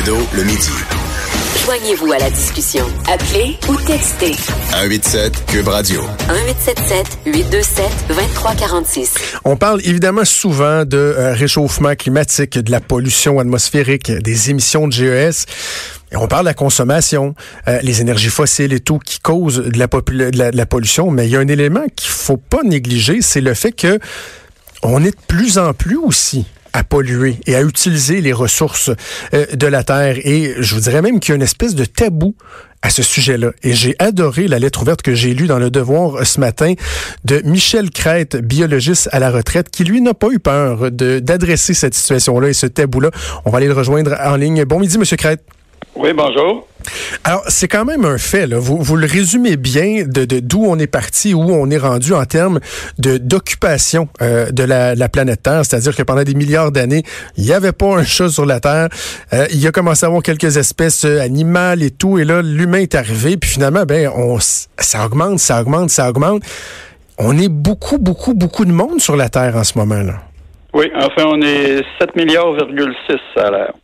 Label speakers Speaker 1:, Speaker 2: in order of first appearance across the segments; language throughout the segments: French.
Speaker 1: Trudeau le midi.
Speaker 2: Joignez-vous à la discussion. Appelez ou textez.
Speaker 1: 187 Cube Radio.
Speaker 2: 1877 827 2346.
Speaker 3: On parle évidemment souvent de euh, réchauffement climatique, de la pollution atmosphérique, des émissions de GES. Et on parle de la consommation, euh, les énergies fossiles et tout qui causent de la, de la, de la pollution. Mais il y a un élément qu'il faut pas négliger, c'est le fait que on est de plus en plus aussi à polluer et à utiliser les ressources euh, de la Terre. Et je vous dirais même qu'il y a une espèce de tabou à ce sujet-là. Et j'ai adoré la lettre ouverte que j'ai lue dans Le Devoir ce matin de Michel Crête, biologiste à la retraite, qui lui n'a pas eu peur d'adresser cette situation-là et ce tabou-là. On va aller le rejoindre en ligne. Bon midi, Monsieur Crête.
Speaker 4: Oui, bonjour.
Speaker 3: Alors, c'est quand même un fait. Là. Vous, vous le résumez bien de d'où on est parti, où on est rendu en termes de d'occupation euh, de la, la, planète Terre. C'est-à-dire que pendant des milliards d'années, il n'y avait pas un chat sur la Terre. Euh, il a commencé à avoir quelques espèces euh, animales et tout. Et là, l'humain est arrivé. Puis finalement, ben, on, ça augmente, ça augmente, ça augmente. On est beaucoup, beaucoup, beaucoup de monde sur la Terre en ce moment-là.
Speaker 4: Oui, enfin, on est 7 milliards, 6 à l'heure.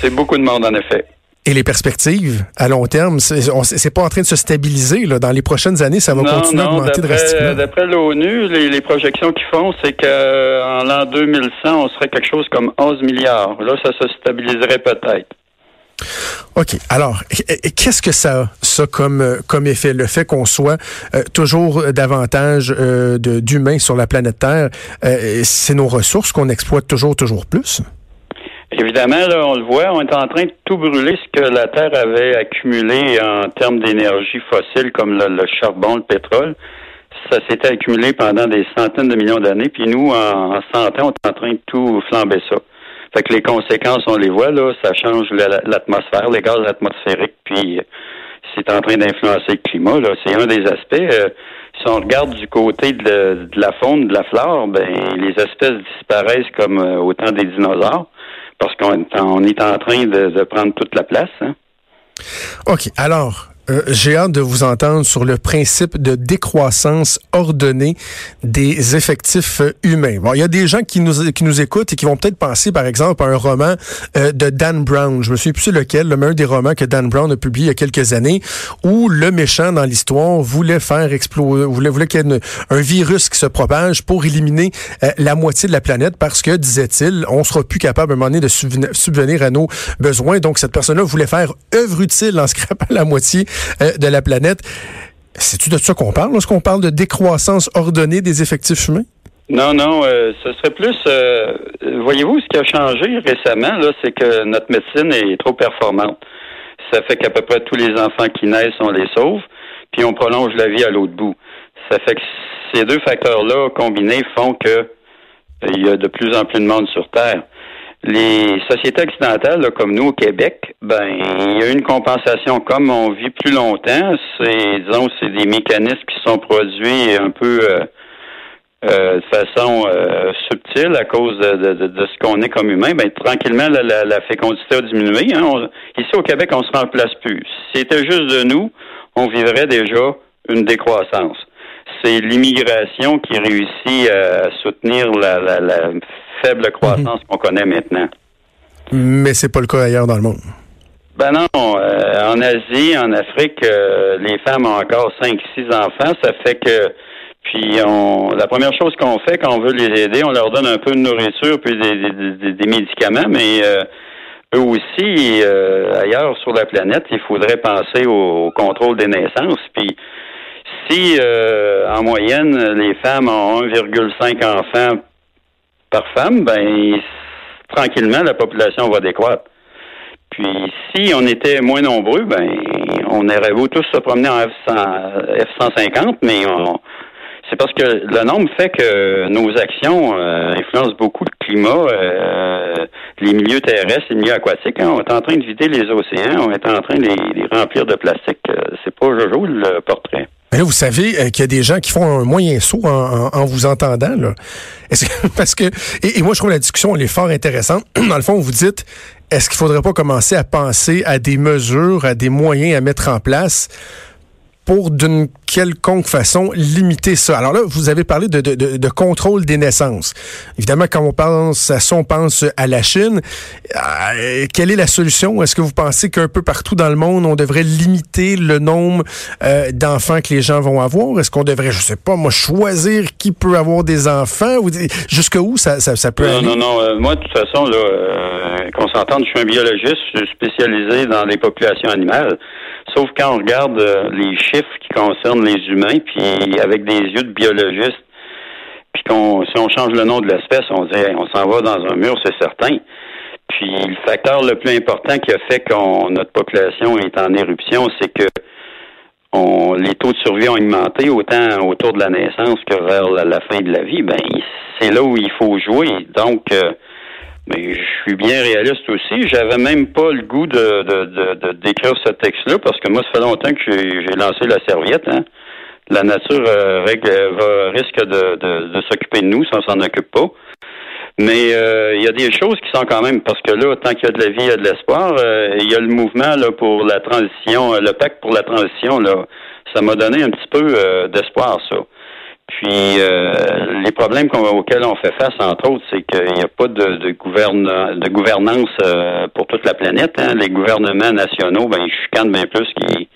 Speaker 4: C'est beaucoup de monde, en effet.
Speaker 3: Et les perspectives à long terme, c'est pas en train de se stabiliser. Là. Dans les prochaines années, ça va continuer à augmenter drastiquement.
Speaker 4: D'après l'ONU, les, projections qu'ils font, c'est qu'en l'an 2100, on serait quelque chose comme 11 milliards. Là, ça se stabiliserait peut-être.
Speaker 3: OK. Alors, qu'est-ce que ça a, ça, comme, comme effet? Le fait qu'on soit euh, toujours davantage euh, d'humains sur la planète Terre, euh, c'est nos ressources qu'on exploite toujours, toujours plus?
Speaker 4: Évidemment, là, on le voit, on est en train de tout brûler ce que la Terre avait accumulé en termes d'énergie fossile, comme le, charbon, le pétrole. Ça s'était accumulé pendant des centaines de millions d'années, puis nous, en, en 100 ans, on est en train de tout flamber ça. Fait que les conséquences, on les voit, là, ça change l'atmosphère, les gaz atmosphériques, puis c'est en train d'influencer le climat, là. C'est un des aspects. Euh, si on regarde du côté de, la faune, de la flore, ben les espèces disparaissent comme euh, au temps des dinosaures parce qu'on est en train de, prendre toute la place. Hein.
Speaker 3: OK. Alors, euh, j'ai hâte de vous entendre sur le principe de décroissance ordonnée des effectifs euh, humains. Bon, il y a des gens qui nous qui nous écoutent et qui vont peut-être penser, par exemple, à un roman euh, de Dan Brown. Je me souviens plus lequel, le meilleur des romans que Dan Brown a publié il y a quelques années, où le méchant dans l'histoire voulait faire exploser, voulait, voulait qu'il y ait un virus qui se propage pour éliminer la moitié de la planète parce que, disait-il, on sera plus capable à un moment donné de subvenir à nos besoins. Donc, cette personne-là voulait faire œuvre utile en scrapant la moitié euh, de la planète. C'est-tu de ça qu'on parle lorsqu'on parle de décroissance ordonnée des effectifs humains?
Speaker 4: Non, non, euh, ce serait plus. Euh, voyez-vous, ce qui a changé récemment, là, c'est que notre médecine est trop performante. Ça fait qu'à peu près tous les enfants qui naissent, on les sauve, puis on prolonge la vie à l'autre bout. Ça fait que ces deux facteurs-là combinés font que il y a de plus en plus de monde sur Terre. Les sociétés occidentales, comme nous au Québec, ben il y a une compensation. Comme on vit plus longtemps, c'est disons c'est des mécanismes qui sont produits un peu euh, euh, de façon euh, subtile à cause de, de, ce qu'on est comme humain. Ben tranquillement la, la, fécondité a diminué. Hein. ici au Québec, on se remplace plus. Si c'était juste de nous, on vivrait déjà une décroissance. C'est l'immigration qui réussit à soutenir la, la, la faible croissance qu'on connaît maintenant.
Speaker 3: Mais c'est pas le cas ailleurs dans le monde.
Speaker 4: Ben non, euh, en Asie, en Afrique, euh, les femmes ont encore 5 six enfants, ça fait que puis on la première chose qu'on fait quand on veut les aider, on leur donne un peu de nourriture puis des, médicaments, mais euh, eux aussi, ailleurs sur la planète, il faudrait penser au, contrôle des naissances. Puis si en moyenne les femmes ont 1,5 enfants par femme, ben tranquillement la population va décroître. Puis si on était moins nombreux, ben on aurait beau tous se promener en F 150 mais c'est parce que le nombre fait que nos actions euh, influencent beaucoup le climat, euh, les milieux terrestres, les milieux aquatiques. Hein. On est en train de vider les océans, on est en train de les, remplir de plastique. Euh, c'est pas Jojo le portrait.
Speaker 3: Là, vous savez euh, qu'il y a des gens qui font un moyen saut en, vous entendant. Là. parce que et, moi, je trouve la discussion elle est fort intéressante. Dans le fond, vous dites est-ce qu'il faudrait pas commencer à penser à des mesures, à des moyens à mettre en place pour d'une quelconque façon limiter ça. Alors là, vous avez parlé de, de, de, contrôle des naissances. Évidemment, quand on pense à ça, on pense à la Chine. Euh, quelle est la solution? Est-ce que vous pensez qu'un peu partout dans le monde, on devrait limiter le nombre euh, d'enfants que les gens vont avoir? Est-ce qu'on devrait, je sais pas, moi, choisir qui peut avoir des enfants? Jusqu'où ça, ça, ça, peut
Speaker 4: non,
Speaker 3: aller?
Speaker 4: Non, non, euh, moi, de toute façon, là, qu'on s'entende, je suis un biologiste, je suis spécialisé dans les populations animales. Sauf quand on regarde les chiffres qui concernent les humains, puis avec des yeux de biologiste, puis qu'on si on change le nom de l'espèce, on dit on s'en va dans un mur, c'est certain. Puis le facteur le plus important qui a fait que notre population est en éruption, c'est que les taux de survie ont augmenté autant autour de la naissance que vers la, fin de la vie. Ben c'est là où il faut jouer. Donc euh, mais je suis bien réaliste aussi. J'avais même pas le goût de, de, de, d'écrire ce texte-là parce que moi, ça fait longtemps que j'ai, lancé la serviette. Hein. La nature euh, va, risque de, de, de, s'occuper de nous si on s'en occupe pas. Mais euh, il y a des choses qui sont quand même parce que là, tant qu'il y a de la vie, il y a de l'espoir. Euh, il y a le mouvement là pour la transition, le pacte pour la transition là, ça m'a donné un petit peu d'espoir ça. Puis euh, les problèmes auxquels on fait face, entre autres, c'est qu'il n'y a pas de, de, de gouvernance euh, pour toute la planète. Hein. Les gouvernements nationaux, ben, ils chicanent bien plus qu'ils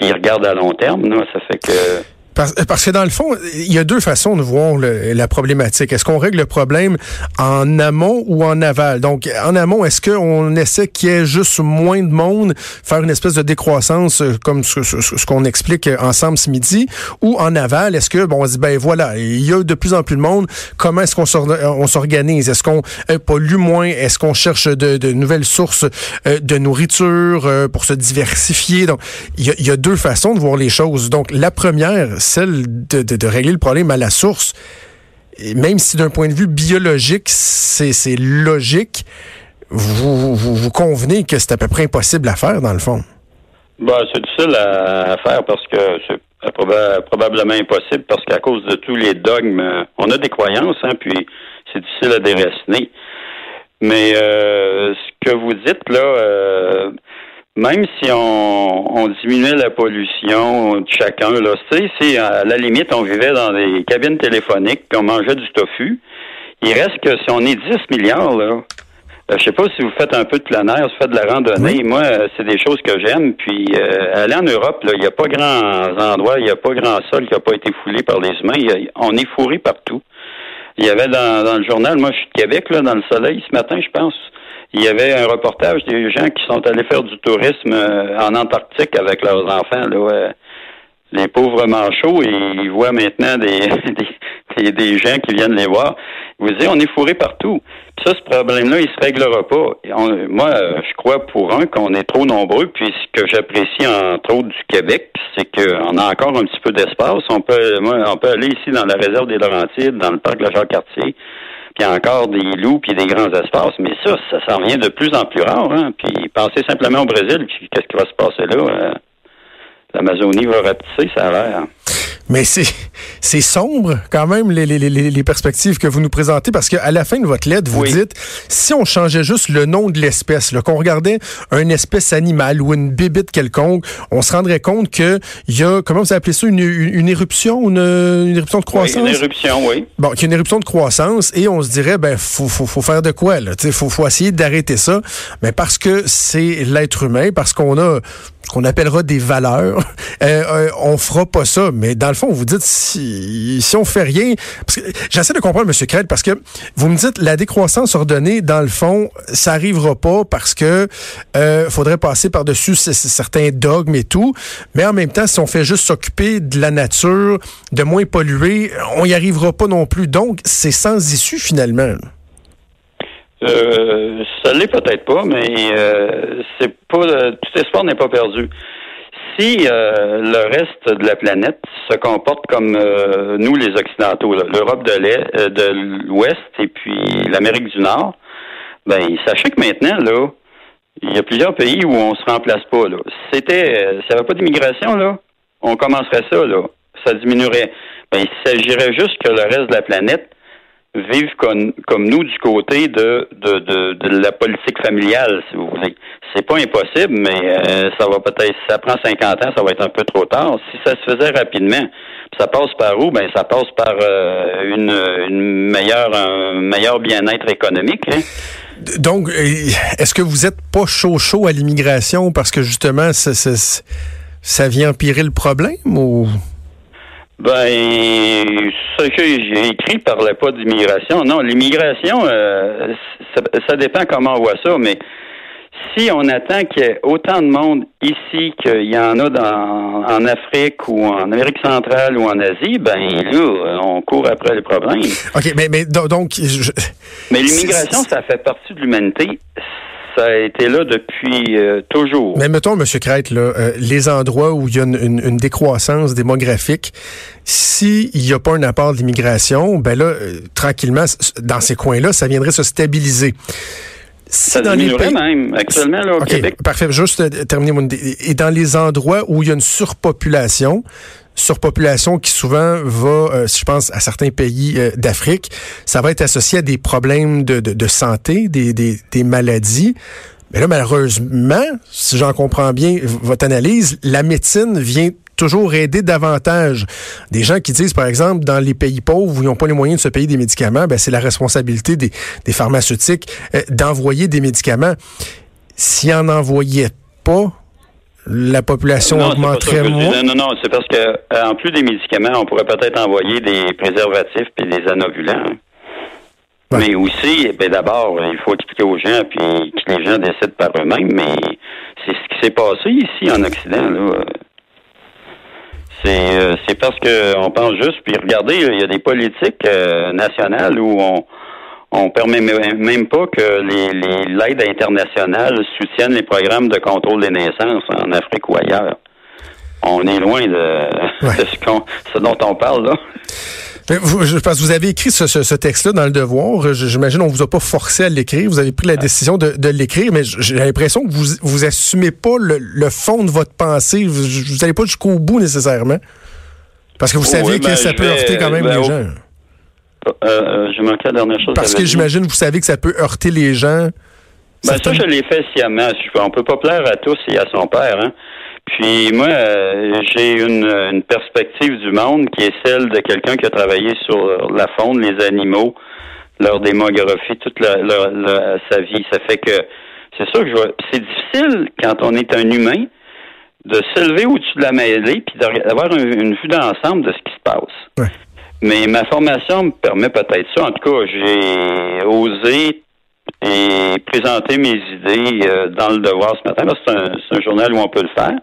Speaker 4: qui regardent à long terme. Là. Ça fait que
Speaker 3: parce, parce, que dans le fond, il y a deux façons de voir la problématique. Est-ce qu'on règle le problème en amont ou en aval? Donc, en amont, est-ce qu'on essaie qu'il y ait juste moins de monde, faire une espèce de décroissance euh, comme ce, qu'on explique ensemble ce midi? Ou en aval, est-ce que, bon, on se dit, ben voilà, il y a de plus en plus de monde, comment est-ce qu'on s'organise? Est-ce qu'on pollue moins? Est-ce qu'on cherche de, nouvelles sources euh, de nourriture euh, pour se diversifier? Donc, il y a deux façons de voir les choses. Donc, la première, celle de, régler le problème à la source. même si d'un point de vue biologique, c'est logique, vous, vous, convenez que c'est à peu près impossible à faire, dans le fond.
Speaker 4: Ben, c'est difficile à, faire parce que c'est probablement impossible parce qu'à cause de tous les dogmes, on a des croyances, hein, puis c'est difficile à déraciner. Mais euh, ce que vous dites là, euh, même si on, on, diminuait la pollution de chacun, là, tu sais, si à la limite on vivait dans des cabines téléphoniques puis on mangeait du tofu, il reste que si on est 10 milliards, là, euh, je sais pas si vous faites un peu de plein air, si vous faites de la randonnée. Moi, euh, c'est des choses que j'aime. Puis euh, aller en Europe, il n'y a pas grand endroits, il n'y a pas grand sol qui n'a pas été foulé par les humains. on est fourré partout. Il y avait dans, dans le journal, moi je suis de Québec, là, dans le soleil ce matin, je pense il y avait un reportage des gens qui sont allés faire du tourisme euh, en Antarctique avec leurs enfants. Là, les pauvres manchots, ils voient maintenant des, des, des, gens qui viennent les voir. Vous dites, on est fourré partout. Puis ça, ce problème-là, il se réglera pas. moi, je crois pour un qu'on est trop nombreux. Puis ce que j'apprécie entre autres du Québec, c'est qu'on a encore un petit peu d'espace. On peut, moi, on peut aller ici dans la réserve des Laurentides, dans le parc de la Jacques-Cartier puis encore des loups, puis des grands espaces. Mais ça, ça s'en vient de plus en plus rare. Hein? Puis pensez simplement au Brésil, puis qu'est-ce qui va se passer là? Euh, L'Amazonie va rapetisser, ça a l'air.
Speaker 3: Mais c'est sombre quand même les, les, les, perspectives que vous nous présentez parce qu'à la fin de votre lettre, vous dites si on changeait juste le nom de l'espèce, qu'on regardait une espèce animale ou une bébite quelconque, on se rendrait compte que il y a comment vous appelez ça une, une, éruption, une, une, éruption de croissance.
Speaker 4: Oui, une éruption, oui.
Speaker 3: Bon, qu'il y a une éruption de croissance et on se dirait ben faut faut, faut faire de quoi là, tu faut faut essayer d'arrêter ça, mais parce que c'est l'être humain, parce qu'on a qu'on appellera des valeurs, euh, euh, on fera pas ça. Mais dans le fond, vous dites si, on fait rien, j'essaie de comprendre, M. Craig, parce que vous me dites la décroissance ordonnée, dans le fond, ça arrivera pas parce que euh, faudrait passer par-dessus certains dogmes et tout. Mais en même temps, si on fait juste s'occuper de la nature, de moins polluer, on y arrivera pas non plus. Donc, c'est sans issue finalement.
Speaker 4: Euh, ça l'est peut-être pas, mais euh, c'est pas tout espoir n'est pas perdu. Si euh, le reste de la planète se comporte comme euh, nous les occidentaux, l'Europe de l'Ouest et puis l'Amérique du Nord, ben sachez que maintenant là, il y a plusieurs pays où on se remplace pas là. C'était, s'il n'y avait pas d'immigration là, on commencerait ça là, ça diminuerait. Ben il s'agirait juste que le reste de la planète vivent comme, comme nous du côté de, de, de, de, la politique familiale, si vous voulez. c'est pas impossible, mais euh, ça va peut-être, si ça prend 50 ans, ça va être un peu trop tard. Si ça se faisait rapidement, ça passe par où? Ben, ça passe par euh, une, une meilleure, un meilleur bien-être économique. Hein?
Speaker 3: Donc, euh, est-ce que vous êtes pas chaud chaud à l'immigration parce que justement, ça, ça, ça vient empirer le problème ou?
Speaker 4: Ben, ce que j'ai écrit parlait pas d'immigration. Non, l'immigration, euh, ça, ça, dépend comment on voit ça, mais si on attend qu'il y ait autant de monde ici qu'il y en a dans, en Afrique ou en Amérique centrale ou en Asie, ben là, on court après les problèmes.
Speaker 3: OK, mais, mais donc... Je...
Speaker 4: Mais l'immigration, ça fait partie de l'humanité ça a été là depuis euh, toujours.
Speaker 3: Mais mettons, M. Crête, là, euh, les endroits où il y a une, une, une décroissance démographique, s'il n'y a pas un apport d'immigration, ben là, euh, tranquillement, dans ces coins-là, ça viendrait se stabiliser.
Speaker 4: Ça dans les pays... même, actuellement, là, au
Speaker 3: okay,
Speaker 4: Québec.
Speaker 3: Parfait. Juste terminer mon. Et dans les endroits où il y a une surpopulation, surpopulation qui souvent va, euh, je pense, à certains pays euh, d'Afrique, ça va être associé à des problèmes de, de, de santé, des, des, des maladies. Mais là, malheureusement, si j'en comprends bien votre analyse, la médecine vient toujours aider davantage. Des gens qui disent, par exemple, dans les pays pauvres où ils n'ont pas les moyens de se payer des médicaments, ben, c'est la responsabilité des, des pharmaceutiques euh, d'envoyer des médicaments. S'ils en envoyaient pas, la population
Speaker 4: non,
Speaker 3: augmenterait moins?
Speaker 4: Non, non, non, c'est parce que euh, en plus des médicaments, on pourrait peut-être envoyer des préservatifs et des anovulants. Ouais. Mais aussi, ben d'abord, il faut expliquer aux gens, puis que les gens décident par eux-mêmes, mais c'est ce qui s'est passé ici en Occident, là. C'est, euh, c'est parce que on pense juste, puis regardez, il y a des politiques euh, nationales où on on permet même pas que les, les, l'aide internationale soutienne les programmes de contrôle des naissances en Afrique ou ailleurs. On est loin de, ouais. de ce, qu'on, ce dont on parle là.
Speaker 3: Vous, je pense que vous avez écrit ce, ce, ce texte-là dans le devoir. J'imagine on vous a pas forcé à l'écrire. Vous avez pris la décision de, de l'écrire, mais j'ai l'impression que vous vous assumez pas le, le fond de votre pensée. Vous, vous allez pas jusqu'au bout nécessairement, parce que vous saviez oui, ben, que ça peut heurter quand même ben, les gens.
Speaker 4: Euh, je manquais la dernière chose.
Speaker 3: Parce que j'imagine, vous savez que ça peut heurter les gens.
Speaker 4: Ben, ça, je l'ai fait sciemment. On peut pas plaire à tous et à son père. Hein. Puis moi, euh, j'ai une, une, perspective du monde qui est celle de quelqu'un qui a travaillé sur la faune, les animaux, leur démographie, toute la, leur, leur, sa vie. Ça fait que c'est ça que je. C'est difficile quand on est un humain de s'élever au-dessus de la mêlée puis d'avoir une, une vue d'ensemble de ce qui se passe.
Speaker 3: Ouais.
Speaker 4: Mais ma formation me permet peut-être ça. En tout cas, j'ai osé et présenter mes idées euh, dans le devoir ce matin. C'est un, journal où on peut le faire.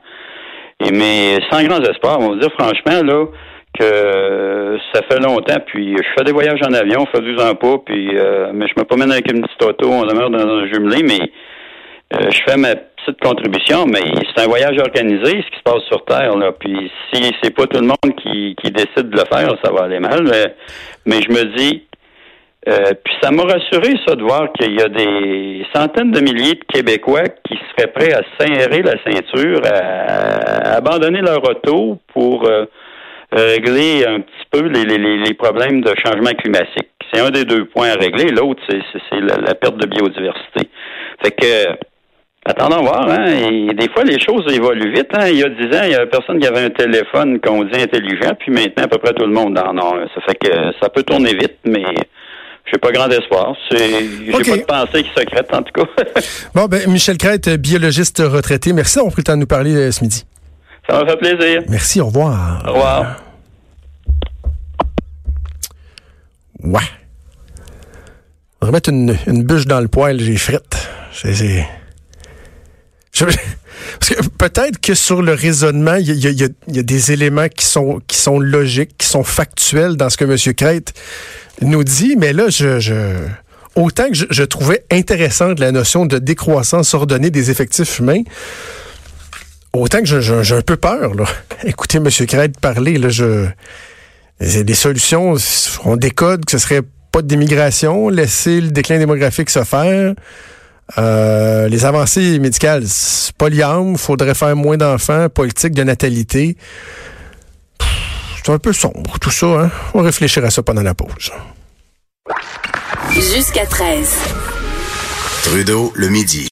Speaker 4: Et, mais sans grands espoirs, on va dire franchement là que ça fait longtemps. Puis je fais des voyages en avion, je fais 12 ans pas, puis euh, mais je me promène avec une petite auto, on demeure dans un jumelé, mais euh, je fais ma petite contribution, mais c'est un voyage organisé, ce qui se passe sur Terre. Là. Puis si c'est pas tout le monde qui, qui décide de le faire, ça va aller mal. Mais, mais je me dis, euh, puis ça m'a rassuré, ça, de voir qu'il y a des centaines de milliers de Québécois qui seraient prêts à serrer la ceinture, à, abandonner leur auto pour euh, régler un petit peu les, les, les, problèmes de changement climatique. C'est un des deux points à régler. L'autre, c'est la, la perte de biodiversité. Fait que Attendons voir, hein. Et des fois, les choses évoluent vite. Hein. Il y a dix ans, il y avait personne qui avait un téléphone qu'on dit intelligent, puis maintenant, à peu près tout le monde en a. Ça fait que ça peut tourner vite, mais j'ai pas grand espoir. J'ai okay. pas de pensée qui secrète, en tout cas.
Speaker 3: bon, ben, Michel Crête, biologiste retraité, merci d'avoir pris le temps de nous parler euh, ce midi.
Speaker 4: Ça m'a fait plaisir.
Speaker 3: Merci, au revoir.
Speaker 4: Au revoir.
Speaker 3: Ouais. On va remettre une, une bûche dans le poêle, j'ai frette. C'est... Parce que peut-être que sur le raisonnement, il y, a, des éléments qui sont, qui sont logiques, qui sont factuels dans ce que M. Crête nous dit, mais là, je, autant que je, trouvais intéressante la notion de décroissance ordonnée des effectifs humains, autant que j'ai un peu peur. Là. Écoutez M. Crête parler, là, je, des solutions, on décode que ce serait pas d'immigration, laisser le déclin démographique se faire. Euh, les avancées médicales, polyambre, faudrait faire moins d'enfants, politique de natalité. C'est un peu sombre tout ça. Hein? On va réfléchir à ça pendant la pause.
Speaker 2: Jusqu'à 13.
Speaker 1: Trudeau, le midi.